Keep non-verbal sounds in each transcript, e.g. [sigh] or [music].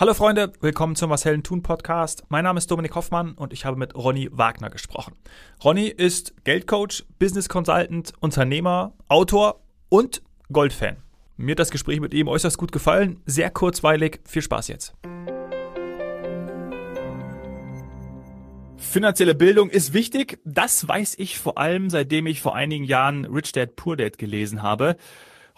Hallo Freunde, willkommen zum Was Hellen tun Podcast. Mein Name ist Dominik Hoffmann und ich habe mit Ronny Wagner gesprochen. Ronny ist Geldcoach, Business Consultant, Unternehmer, Autor und Goldfan. Mir hat das Gespräch mit ihm äußerst gut gefallen, sehr kurzweilig. Viel Spaß jetzt. Finanzielle Bildung ist wichtig. Das weiß ich vor allem, seitdem ich vor einigen Jahren Rich Dad Poor Dad gelesen habe.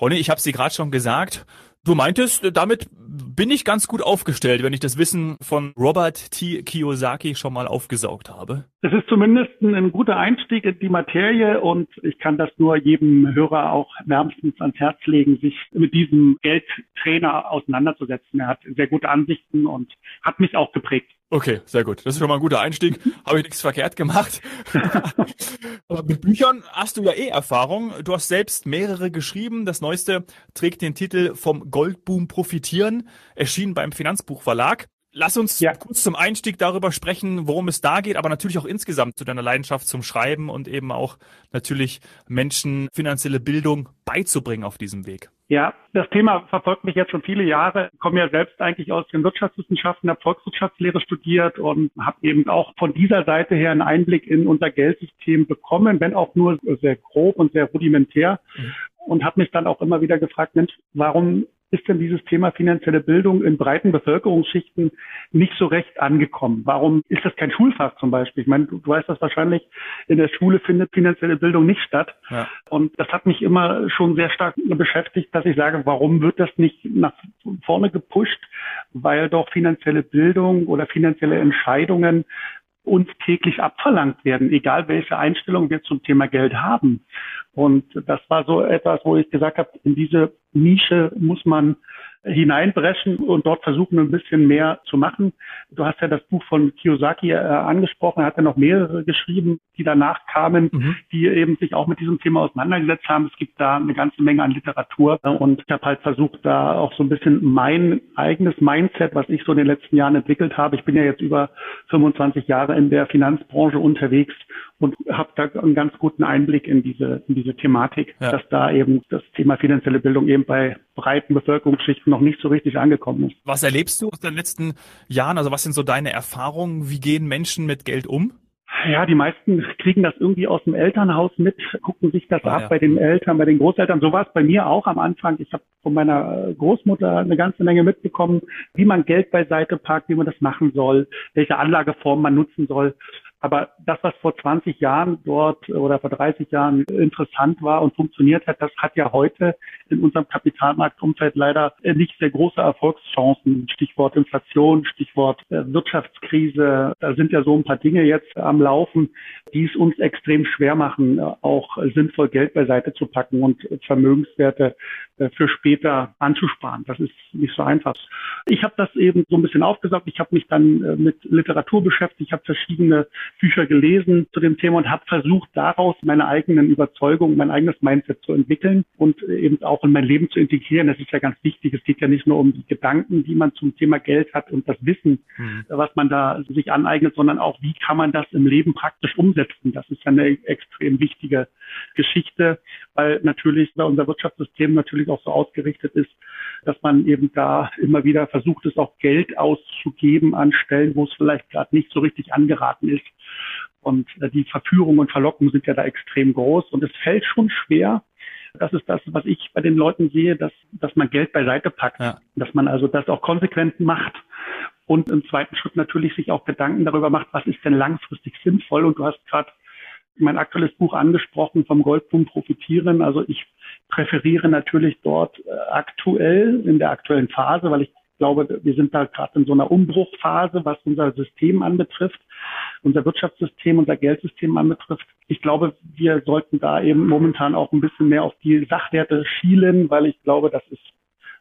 Ronny, ich habe es dir gerade schon gesagt. Du meintest, damit bin ich ganz gut aufgestellt, wenn ich das Wissen von Robert T. Kiyosaki schon mal aufgesaugt habe. Es ist zumindest ein guter Einstieg in die Materie und ich kann das nur jedem Hörer auch wärmstens ans Herz legen, sich mit diesem Geldtrainer auseinanderzusetzen. Er hat sehr gute Ansichten und hat mich auch geprägt. Okay, sehr gut. Das ist schon mal ein guter Einstieg. [laughs] Habe ich nichts verkehrt gemacht. [laughs] Aber mit Büchern hast du ja eh Erfahrung. Du hast selbst mehrere geschrieben. Das neueste trägt den Titel Vom Goldboom profitieren, erschienen beim Finanzbuchverlag. Lass uns ja. kurz zum Einstieg darüber sprechen, worum es da geht, aber natürlich auch insgesamt zu deiner Leidenschaft zum Schreiben und eben auch natürlich Menschen finanzielle Bildung beizubringen auf diesem Weg. Ja, das Thema verfolgt mich jetzt schon viele Jahre. Ich komme ja selbst eigentlich aus den Wirtschaftswissenschaften, habe Volkswirtschaftslehre studiert und habe eben auch von dieser Seite her einen Einblick in unser Geldsystem bekommen, wenn auch nur sehr grob und sehr rudimentär. Mhm. Und habe mich dann auch immer wieder gefragt, Mensch, warum ist denn dieses Thema finanzielle Bildung in breiten Bevölkerungsschichten nicht so recht angekommen? Warum ist das kein Schulfach zum Beispiel? Ich meine, du, du weißt das wahrscheinlich, in der Schule findet finanzielle Bildung nicht statt. Ja. Und das hat mich immer schon sehr stark beschäftigt, dass ich sage, warum wird das nicht nach vorne gepusht? Weil doch finanzielle Bildung oder finanzielle Entscheidungen uns täglich abverlangt werden, egal welche Einstellung wir zum Thema Geld haben. Und das war so etwas, wo ich gesagt habe, in diese Nische muss man hineinbrechen und dort versuchen, ein bisschen mehr zu machen. Du hast ja das Buch von Kiyosaki äh, angesprochen, er hat ja noch mehrere geschrieben, die danach kamen, mhm. die eben sich auch mit diesem Thema auseinandergesetzt haben. Es gibt da eine ganze Menge an Literatur und ich habe halt versucht, da auch so ein bisschen mein eigenes Mindset, was ich so in den letzten Jahren entwickelt habe. Ich bin ja jetzt über 25 Jahre in der Finanzbranche unterwegs und habe da einen ganz guten Einblick in diese, in diese Thematik, ja. dass da eben das Thema finanzielle Bildung eben bei breiten Bevölkerungsschichten noch nicht so richtig angekommen ist. Was erlebst du aus den letzten Jahren? Also was sind so deine Erfahrungen? Wie gehen Menschen mit Geld um? Ja, die meisten kriegen das irgendwie aus dem Elternhaus mit, gucken sich das ah, ab ja. bei den Eltern, bei den Großeltern. So war es bei mir auch am Anfang. Ich habe von meiner Großmutter eine ganze Menge mitbekommen, wie man Geld beiseite packt, wie man das machen soll, welche Anlageform man nutzen soll. Aber das, was vor 20 Jahren dort oder vor 30 Jahren interessant war und funktioniert hat, das hat ja heute in unserem Kapitalmarktumfeld leider nicht sehr große Erfolgschancen. Stichwort Inflation, Stichwort äh, Wirtschaftskrise. Da sind ja so ein paar Dinge jetzt am Laufen, die es uns extrem schwer machen, auch sinnvoll Geld beiseite zu packen und Vermögenswerte äh, für später anzusparen. Das ist nicht so einfach. Ich habe das eben so ein bisschen aufgesagt. Ich habe mich dann äh, mit Literatur beschäftigt. Ich habe verschiedene Bücher gelesen zu dem Thema und habe versucht, daraus meine eigenen Überzeugungen, mein eigenes Mindset zu entwickeln und eben auch in mein Leben zu integrieren. Das ist ja ganz wichtig. Es geht ja nicht nur um die Gedanken, die man zum Thema Geld hat und das Wissen, mhm. was man da sich aneignet, sondern auch, wie kann man das im Leben praktisch umsetzen. Das ist ja eine extrem wichtige Geschichte, weil natürlich unser Wirtschaftssystem natürlich auch so ausgerichtet ist, dass man eben da immer wieder versucht, es auch Geld auszugeben an Stellen, wo es vielleicht gerade nicht so richtig angeraten ist. Und äh, die Verführung und Verlockung sind ja da extrem groß. Und es fällt schon schwer, das ist das, was ich bei den Leuten sehe, dass, dass man Geld beiseite packt, ja. dass man also das auch konsequent macht und im zweiten Schritt natürlich sich auch Gedanken darüber macht, was ist denn langfristig sinnvoll. Und du hast gerade mein aktuelles Buch angesprochen, vom Goldboom profitieren. Also ich präferiere natürlich dort äh, aktuell, in der aktuellen Phase, weil ich glaube, wir sind da gerade in so einer Umbruchphase, was unser System anbetrifft, unser Wirtschaftssystem, unser Geldsystem anbetrifft. Ich glaube, wir sollten da eben momentan auch ein bisschen mehr auf die Sachwerte schielen, weil ich glaube, das ist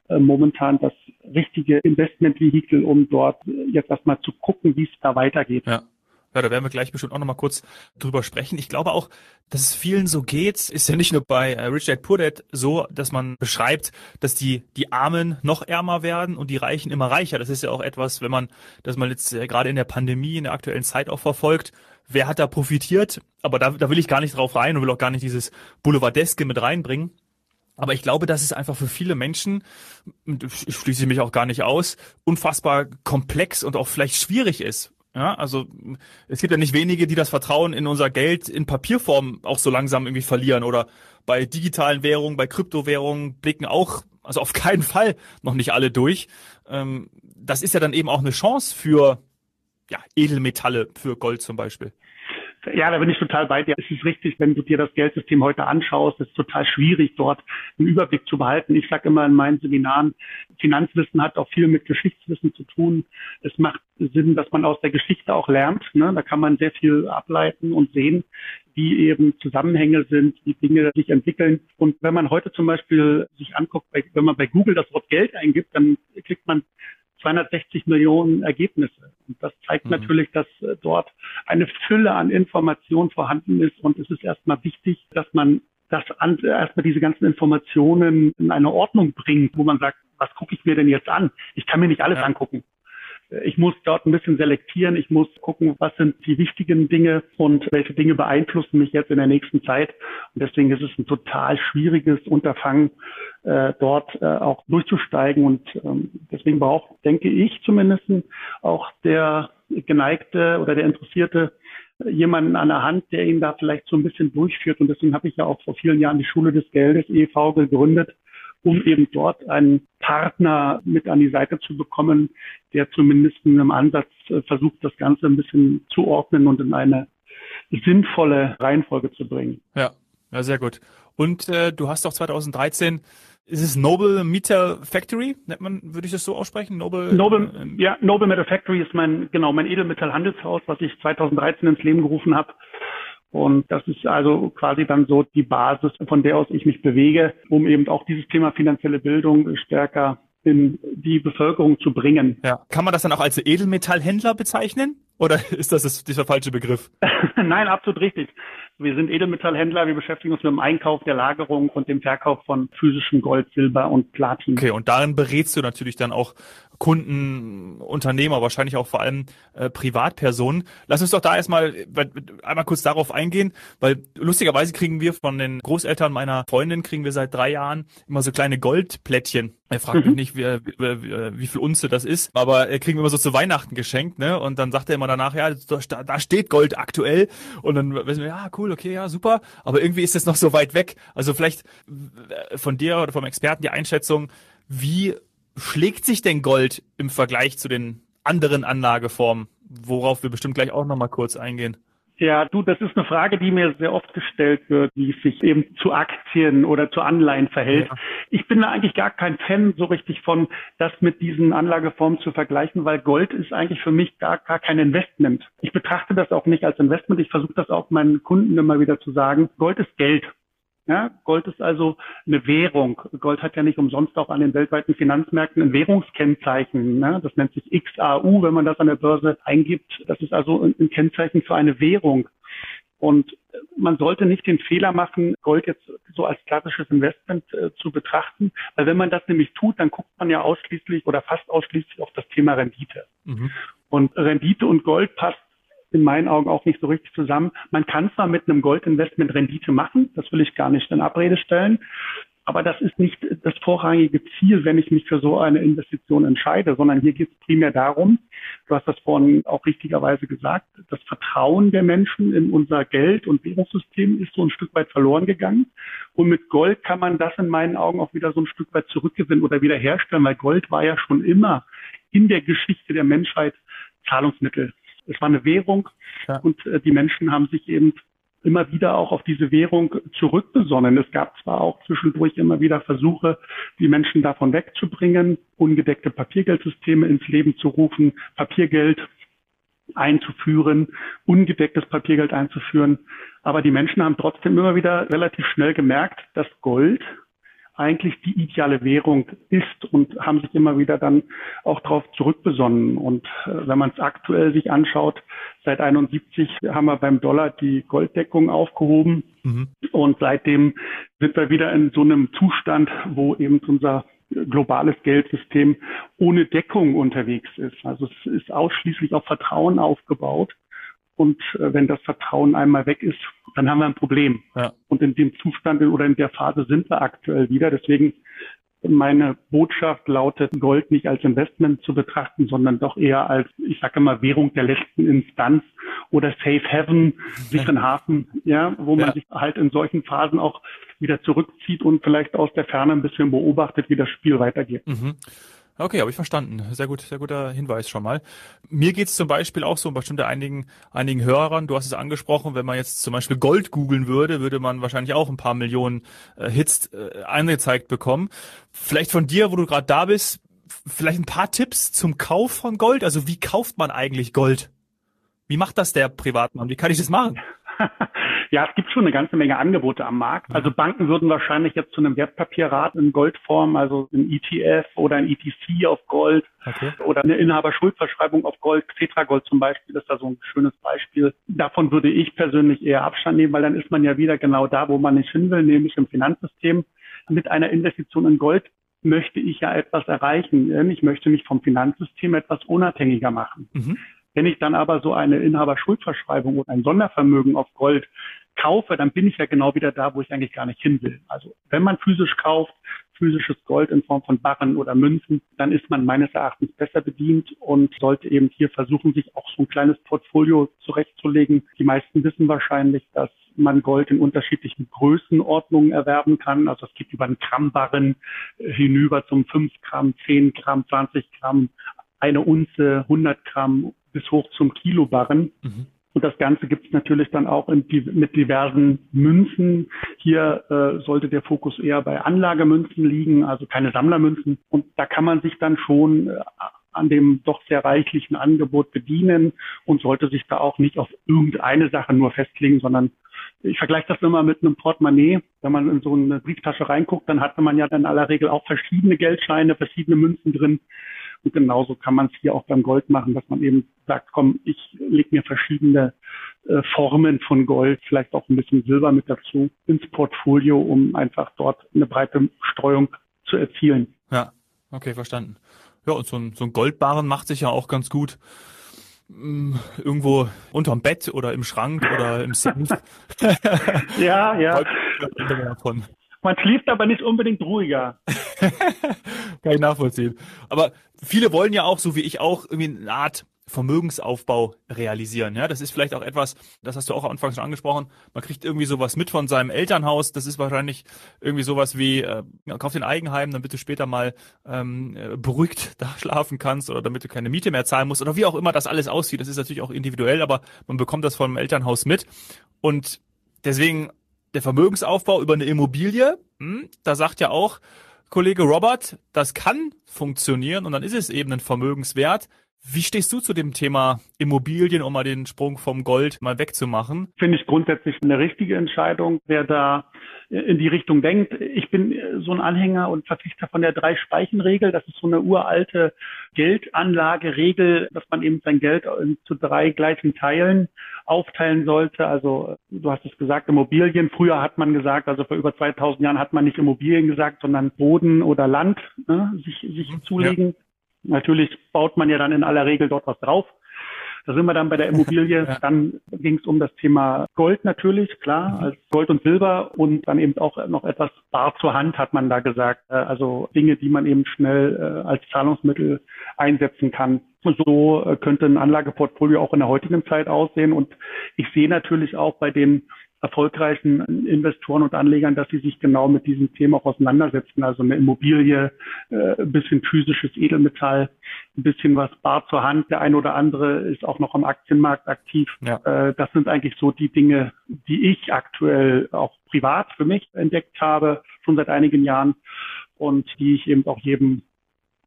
äh, momentan das richtige Investmentvehikel, um dort jetzt erstmal zu gucken, wie es da weitergeht. Ja. Ja, da werden wir gleich bestimmt auch nochmal kurz drüber sprechen. Ich glaube auch, dass es vielen so geht, ist ja nicht nur bei äh, Rich Dad Poor Dad so, dass man beschreibt, dass die, die Armen noch ärmer werden und die Reichen immer reicher. Das ist ja auch etwas, wenn man, dass man jetzt äh, gerade in der Pandemie, in der aktuellen Zeit auch verfolgt, wer hat da profitiert? Aber da, da will ich gar nicht drauf rein und will auch gar nicht dieses Boulevardeske mit reinbringen. Aber ich glaube, dass es einfach für viele Menschen, ich schließe mich auch gar nicht aus, unfassbar komplex und auch vielleicht schwierig ist. Ja, also es gibt ja nicht wenige, die das Vertrauen in unser Geld in Papierform auch so langsam irgendwie verlieren oder bei digitalen Währungen, bei Kryptowährungen blicken auch, also auf keinen Fall noch nicht alle durch. Ähm, das ist ja dann eben auch eine Chance für ja, Edelmetalle, für Gold zum Beispiel. Ja, da bin ich total bei dir. Es ist richtig, wenn du dir das Geldsystem heute anschaust, es ist total schwierig, dort einen Überblick zu behalten. Ich sage immer in meinen Seminaren, Finanzwissen hat auch viel mit Geschichtswissen zu tun. Es macht Sinn, dass man aus der Geschichte auch lernt. Ne? Da kann man sehr viel ableiten und sehen, wie eben Zusammenhänge sind, wie Dinge sich entwickeln. Und wenn man heute zum Beispiel sich anguckt, wenn man bei Google das Wort Geld eingibt, dann kriegt man 260 Millionen Ergebnisse. Und das zeigt mhm. natürlich, dass äh, dort eine Fülle an Informationen vorhanden ist. Und es ist erstmal wichtig, dass man das an, erstmal diese ganzen Informationen in eine Ordnung bringt, wo man sagt, was gucke ich mir denn jetzt an? Ich kann mir nicht alles ja. angucken. Ich muss dort ein bisschen selektieren. Ich muss gucken, was sind die wichtigen Dinge und welche Dinge beeinflussen mich jetzt in der nächsten Zeit. Und deswegen ist es ein total schwieriges Unterfangen, äh, dort äh, auch durchzusteigen. Und ähm, deswegen braucht, denke ich zumindest, auch der geneigte oder der Interessierte jemanden an der Hand, der ihn da vielleicht so ein bisschen durchführt. Und deswegen habe ich ja auch vor vielen Jahren die Schule des Geldes e.V. gegründet, um eben dort einen Partner mit an die Seite zu bekommen, der zumindest in einem Ansatz äh, versucht, das Ganze ein bisschen zu ordnen und in eine sinnvolle Reihenfolge zu bringen. Ja, ja, sehr gut. Und äh, du hast auch 2013 ist es Noble Metal Factory? Nennt man, würde ich das so aussprechen? Noble, Noble äh, ja, Noble Metal Factory ist mein, genau, mein Edelmetallhandelshaus, was ich 2013 ins Leben gerufen habe. Und das ist also quasi dann so die Basis, von der aus ich mich bewege, um eben auch dieses Thema finanzielle Bildung stärker in die Bevölkerung zu bringen. Ja. Kann man das dann auch als Edelmetallhändler bezeichnen? Oder [laughs] ist das, das dieser falsche Begriff? [laughs] Nein, absolut richtig. Wir sind Edelmetallhändler, wir beschäftigen uns mit dem Einkauf, der Lagerung und dem Verkauf von physischem Gold, Silber und Platin. Okay, und darin berätst du natürlich dann auch Kunden, Unternehmer, wahrscheinlich auch vor allem äh, Privatpersonen. Lass uns doch da erstmal einmal kurz darauf eingehen, weil lustigerweise kriegen wir von den Großeltern meiner Freundin, kriegen wir seit drei Jahren immer so kleine Goldplättchen. Er fragt mhm. mich nicht, wie, wie, wie viel Unze das ist, aber er kriegen wir immer so zu Weihnachten geschenkt, ne? Und dann sagt er immer danach, ja, da, da steht Gold aktuell. Und dann wissen wir, ja, cool, okay, ja, super. Aber irgendwie ist es noch so weit weg. Also vielleicht äh, von dir oder vom Experten die Einschätzung, wie schlägt sich denn Gold im Vergleich zu den anderen Anlageformen, worauf wir bestimmt gleich auch nochmal kurz eingehen? Ja, du, das ist eine Frage, die mir sehr oft gestellt wird, wie es sich eben zu Aktien oder zu Anleihen verhält. Ja. Ich bin da eigentlich gar kein Fan so richtig von, das mit diesen Anlageformen zu vergleichen, weil Gold ist eigentlich für mich gar, gar kein Investment. Ich betrachte das auch nicht als Investment. Ich versuche das auch meinen Kunden immer wieder zu sagen. Gold ist Geld. Ja, Gold ist also eine Währung. Gold hat ja nicht umsonst auch an den weltweiten Finanzmärkten ein Währungskennzeichen. Ne? Das nennt sich XAU, wenn man das an der Börse eingibt. Das ist also ein Kennzeichen für eine Währung. Und man sollte nicht den Fehler machen, Gold jetzt so als klassisches Investment äh, zu betrachten, weil wenn man das nämlich tut, dann guckt man ja ausschließlich oder fast ausschließlich auf das Thema Rendite. Mhm. Und Rendite und Gold passt in meinen Augen auch nicht so richtig zusammen. Man kann zwar mit einem Goldinvestment Rendite machen, das will ich gar nicht in Abrede stellen, aber das ist nicht das vorrangige Ziel, wenn ich mich für so eine Investition entscheide, sondern hier geht es primär darum, du hast das vorhin auch richtigerweise gesagt, das Vertrauen der Menschen in unser Geld- und Währungssystem ist so ein Stück weit verloren gegangen. Und mit Gold kann man das in meinen Augen auch wieder so ein Stück weit zurückgewinnen oder wiederherstellen, weil Gold war ja schon immer in der Geschichte der Menschheit Zahlungsmittel. Es war eine Währung ja. und äh, die Menschen haben sich eben immer wieder auch auf diese Währung zurückbesonnen. Es gab zwar auch zwischendurch immer wieder Versuche, die Menschen davon wegzubringen, ungedeckte Papiergeldsysteme ins Leben zu rufen, Papiergeld einzuführen, ungedecktes Papiergeld einzuführen. Aber die Menschen haben trotzdem immer wieder relativ schnell gemerkt, dass Gold eigentlich die ideale Währung ist und haben sich immer wieder dann auch darauf zurückbesonnen. Und äh, wenn man es aktuell sich anschaut, seit 71 haben wir beim Dollar die Golddeckung aufgehoben mhm. und seitdem sind wir wieder in so einem Zustand, wo eben unser globales Geldsystem ohne Deckung unterwegs ist. Also es ist ausschließlich auf Vertrauen aufgebaut. Und äh, wenn das Vertrauen einmal weg ist, dann haben wir ein Problem. Ja. Und in dem Zustand oder in der Phase sind wir aktuell wieder. Deswegen meine Botschaft lautet, Gold nicht als Investment zu betrachten, sondern doch eher als, ich sage immer, Währung der letzten Instanz oder Safe Haven, sicheren Hafen, ja, wo man ja. sich halt in solchen Phasen auch wieder zurückzieht und vielleicht aus der Ferne ein bisschen beobachtet, wie das Spiel weitergeht. Mhm. Okay, habe ich verstanden. Sehr gut, sehr guter Hinweis schon mal. Mir geht's zum Beispiel auch so bestimmte einigen, einigen Hörern. Du hast es angesprochen, wenn man jetzt zum Beispiel Gold googeln würde, würde man wahrscheinlich auch ein paar Millionen äh, Hits äh, angezeigt bekommen. Vielleicht von dir, wo du gerade da bist, vielleicht ein paar Tipps zum Kauf von Gold. Also wie kauft man eigentlich Gold? Wie macht das der Privatmann? Wie kann ich das machen? [laughs] Ja, es gibt schon eine ganze Menge Angebote am Markt. Also Banken würden wahrscheinlich jetzt zu einem Wertpapierrat in Goldform, also ein ETF oder ein ETC auf Gold okay. oder eine Inhaberschuldverschreibung auf Gold, Tetragold zum Beispiel, ist da so ein schönes Beispiel. Davon würde ich persönlich eher Abstand nehmen, weil dann ist man ja wieder genau da, wo man nicht hin will, nämlich im Finanzsystem. Mit einer Investition in Gold möchte ich ja etwas erreichen. Ich möchte mich vom Finanzsystem etwas unabhängiger machen. Mhm. Wenn ich dann aber so eine Inhaberschuldverschreibung oder ein Sondervermögen auf Gold kaufe, dann bin ich ja genau wieder da, wo ich eigentlich gar nicht hin will. Also wenn man physisch kauft, physisches Gold in Form von Barren oder Münzen, dann ist man meines Erachtens besser bedient und sollte eben hier versuchen, sich auch so ein kleines Portfolio zurechtzulegen. Die meisten wissen wahrscheinlich, dass man Gold in unterschiedlichen Größenordnungen erwerben kann. Also es geht über einen Grammbarren hinüber zum 5 Gramm, 10 Gramm, 20 Gramm, eine Unze, 100 Gramm bis hoch zum Kilobarren. Mhm. Und das Ganze gibt es natürlich dann auch in, mit diversen Münzen. Hier äh, sollte der Fokus eher bei Anlagemünzen liegen, also keine Sammlermünzen. Und da kann man sich dann schon äh, an dem doch sehr reichlichen Angebot bedienen und sollte sich da auch nicht auf irgendeine Sache nur festlegen, sondern ich vergleiche das immer mit einem Portemonnaie. Wenn man in so eine Brieftasche reinguckt, dann hat man ja in aller Regel auch verschiedene Geldscheine, verschiedene Münzen drin. Und genauso kann man es hier auch beim Gold machen, dass man eben sagt, komm, ich lege mir verschiedene äh, Formen von Gold, vielleicht auch ein bisschen Silber mit dazu ins Portfolio, um einfach dort eine breite Streuung zu erzielen. Ja, okay, verstanden. Ja, und so ein, so ein Goldbarren macht sich ja auch ganz gut mm, irgendwo unterm Bett oder im Schrank oder im Safe. [laughs] ja, ja. Man schläft aber nicht unbedingt ruhiger. [laughs] Kann ich nachvollziehen. Aber viele wollen ja auch, so wie ich auch, irgendwie eine Art Vermögensaufbau realisieren. Ja, das ist vielleicht auch etwas, das hast du auch am Anfang schon angesprochen. Man kriegt irgendwie sowas mit von seinem Elternhaus. Das ist wahrscheinlich irgendwie sowas wie, äh, kauf den Eigenheim, damit du später mal ähm, äh, beruhigt [laughs] da schlafen kannst oder damit du keine Miete mehr zahlen musst oder wie auch immer das alles aussieht. Das ist natürlich auch individuell, aber man bekommt das vom Elternhaus mit. Und deswegen der Vermögensaufbau über eine Immobilie, hm, da sagt ja auch Kollege Robert, das kann funktionieren und dann ist es eben ein Vermögenswert. Wie stehst du zu dem Thema Immobilien, um mal den Sprung vom Gold mal wegzumachen? Finde ich grundsätzlich eine richtige Entscheidung, wer da in die Richtung denkt. Ich bin so ein Anhänger und Verfechter von der Drei-Speichen-Regel. Das ist so eine uralte Geldanlageregel, dass man eben sein Geld zu drei gleichen Teilen aufteilen sollte. Also du hast es gesagt, Immobilien. Früher hat man gesagt, also vor über 2000 Jahren hat man nicht Immobilien gesagt, sondern Boden oder Land ne, sich, sich mhm. zulegen. Ja. Natürlich baut man ja dann in aller Regel dort was drauf. Da sind wir dann bei der Immobilie. [laughs] ja. Dann ging es um das Thema Gold natürlich, klar, mhm. als Gold und Silber und dann eben auch noch etwas bar zur Hand, hat man da gesagt. Äh, also Dinge, die man eben schnell äh, als Zahlungsmittel einsetzen kann. So äh, könnte ein Anlageportfolio auch in der heutigen Zeit aussehen. Und ich sehe natürlich auch bei den erfolgreichen Investoren und Anlegern, dass sie sich genau mit diesem Thema auch auseinandersetzen. Also eine Immobilie, äh, ein bisschen physisches Edelmetall, ein bisschen was bar zur Hand. Der eine oder andere ist auch noch am Aktienmarkt aktiv. Ja. Äh, das sind eigentlich so die Dinge, die ich aktuell auch privat für mich entdeckt habe, schon seit einigen Jahren und die ich eben auch jedem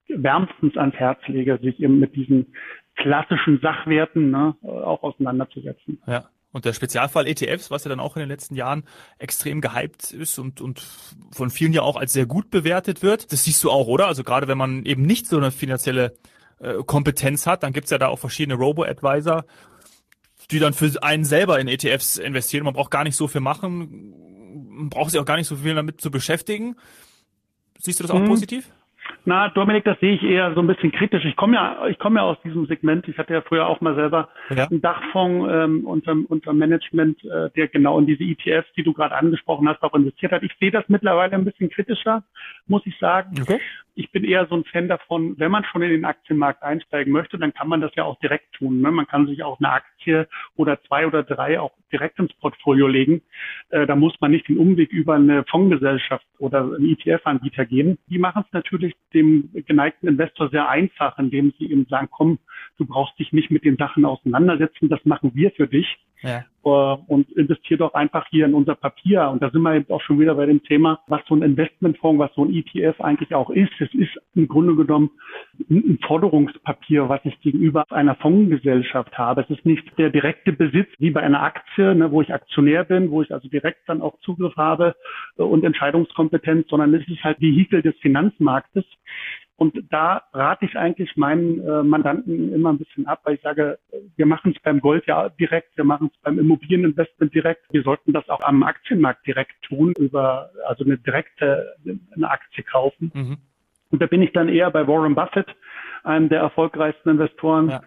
wärmstens ans Herz lege, sich eben mit diesen klassischen Sachwerten ne, auch auseinanderzusetzen. Ja. Und der Spezialfall ETFs, was ja dann auch in den letzten Jahren extrem gehypt ist und, und von vielen ja auch als sehr gut bewertet wird, das siehst du auch, oder? Also gerade wenn man eben nicht so eine finanzielle äh, Kompetenz hat, dann gibt's ja da auch verschiedene Robo-Advisor, die dann für einen selber in ETFs investieren. Man braucht gar nicht so viel machen, man braucht sich auch gar nicht so viel damit zu beschäftigen. Siehst du das auch hm. positiv? Na, Dominik, das sehe ich eher so ein bisschen kritisch. Ich komme ja, ich komme ja aus diesem Segment. Ich hatte ja früher auch mal selber ja. einen Dachfonds ähm, unter, unter Management, äh, der genau in diese ETFs, die du gerade angesprochen hast, auch investiert hat. Ich sehe das mittlerweile ein bisschen kritischer, muss ich sagen. Okay ich bin eher so ein Fan davon, wenn man schon in den Aktienmarkt einsteigen möchte, dann kann man das ja auch direkt tun. Ne? Man kann sich auch eine Aktie oder zwei oder drei auch direkt ins Portfolio legen. Äh, da muss man nicht den Umweg über eine Fondsgesellschaft oder einen ETF-Anbieter gehen. Die machen es natürlich dem geneigten Investor sehr einfach, indem sie ihm sagen, komm, du brauchst dich nicht mit den Sachen auseinandersetzen, das machen wir für dich. Ja. Äh, und investiert doch einfach hier in unser Papier. Und da sind wir eben auch schon wieder bei dem Thema, was so ein Investmentfonds, was so ein ETF eigentlich auch ist. Es ist im Grunde genommen ein Forderungspapier, was ich gegenüber einer Fondsgesellschaft habe. Es ist nicht der direkte Besitz wie bei einer Aktie, ne, wo ich Aktionär bin, wo ich also direkt dann auch Zugriff habe äh, und Entscheidungskompetenz, sondern es ist halt Vehikel des Finanzmarktes. Und da rate ich eigentlich meinen äh, Mandanten immer ein bisschen ab, weil ich sage, wir machen es beim Gold ja direkt, wir machen es beim Immobilieninvestment direkt. Wir sollten das auch am Aktienmarkt direkt tun, über also eine direkte eine Aktie kaufen. Mhm. Und da bin ich dann eher bei Warren Buffett, einem der erfolgreichsten Investoren. Ja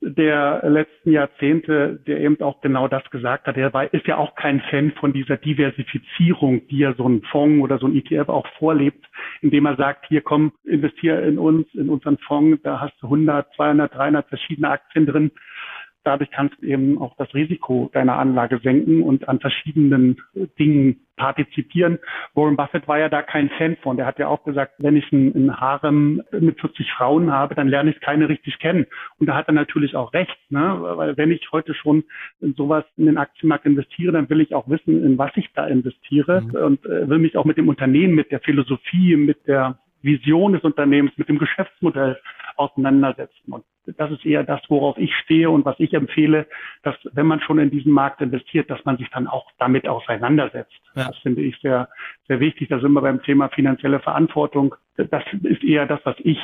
der letzten Jahrzehnte, der eben auch genau das gesagt hat. Er war, ist ja auch kein Fan von dieser Diversifizierung, die ja so ein Fonds oder so ein ETF auch vorlebt, indem er sagt, hier komm, investiere in uns, in unseren Fonds, da hast du 100, 200, 300 verschiedene Aktien drin dadurch kannst du eben auch das Risiko deiner Anlage senken und an verschiedenen Dingen partizipieren. Warren Buffett war ja da kein Fan von. Der hat ja auch gesagt, wenn ich ein, Harem mit 40 Frauen habe, dann lerne ich keine richtig kennen. Und da hat er natürlich auch recht, ne? weil wenn ich heute schon in sowas in den Aktienmarkt investiere, dann will ich auch wissen, in was ich da investiere mhm. und äh, will mich auch mit dem Unternehmen, mit der Philosophie, mit der Vision des Unternehmens, mit dem Geschäftsmodell auseinandersetzen. Und das ist eher das, worauf ich stehe und was ich empfehle, dass wenn man schon in diesen Markt investiert, dass man sich dann auch damit auseinandersetzt. Ja. Das finde ich sehr, sehr wichtig. Da sind wir beim Thema finanzielle Verantwortung. Das ist eher das, was ich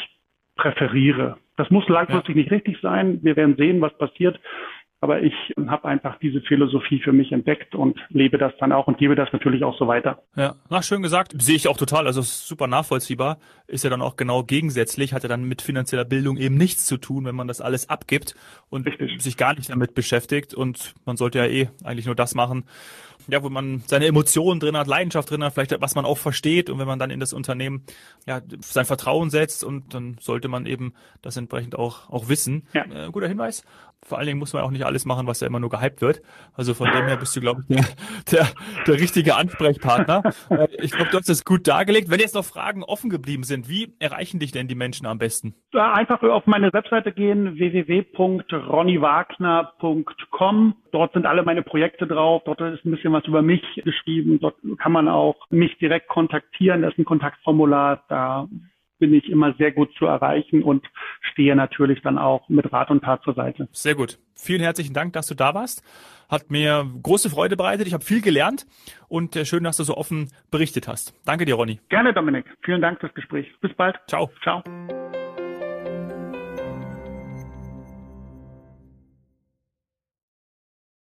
präferiere. Das muss langfristig ja. nicht richtig sein. Wir werden sehen, was passiert. Aber ich habe einfach diese Philosophie für mich entdeckt und lebe das dann auch und gebe das natürlich auch so weiter. Ja, na, schön gesagt. Sehe ich auch total. Also super nachvollziehbar. Ist ja dann auch genau gegensätzlich. Hat ja dann mit finanzieller Bildung eben nichts zu tun, wenn man das alles abgibt und Richtig. sich gar nicht damit beschäftigt. Und man sollte ja eh eigentlich nur das machen, ja, wo man seine Emotionen drin hat, Leidenschaft drin hat, vielleicht was man auch versteht. Und wenn man dann in das Unternehmen ja sein Vertrauen setzt und dann sollte man eben das entsprechend auch, auch wissen. Ja. Äh, guter Hinweis vor allen Dingen muss man auch nicht alles machen, was ja immer nur gehypt wird. Also von dem her bist du, glaube ich, der, der, der richtige Ansprechpartner. [laughs] Äh, ich glaube, du hast das gut dargelegt. Wenn jetzt noch Fragen offen geblieben sind, wie erreichen dich denn die Menschen am besten? Einfach auf meine Webseite gehen, www.ronnywagner.com. Dort sind alle meine Projekte drauf. Dort ist ein bisschen was über mich geschrieben. Dort kann man auch mich direkt kontaktieren. Das ist ein Kontaktformular. Da bin ich immer sehr gut zu erreichen und stehe natürlich dann auch mit Rat und Tat zur Seite. Sehr gut. Vielen herzlichen Dank, dass du da warst. Hat mir große Freude bereitet. Ich habe viel gelernt und äh, schön, dass du so offen berichtet hast. Danke dir, Ronny. Gerne, Dominik. Vielen Dank fürs Gespräch. Bis bald. Ciao. Ciao.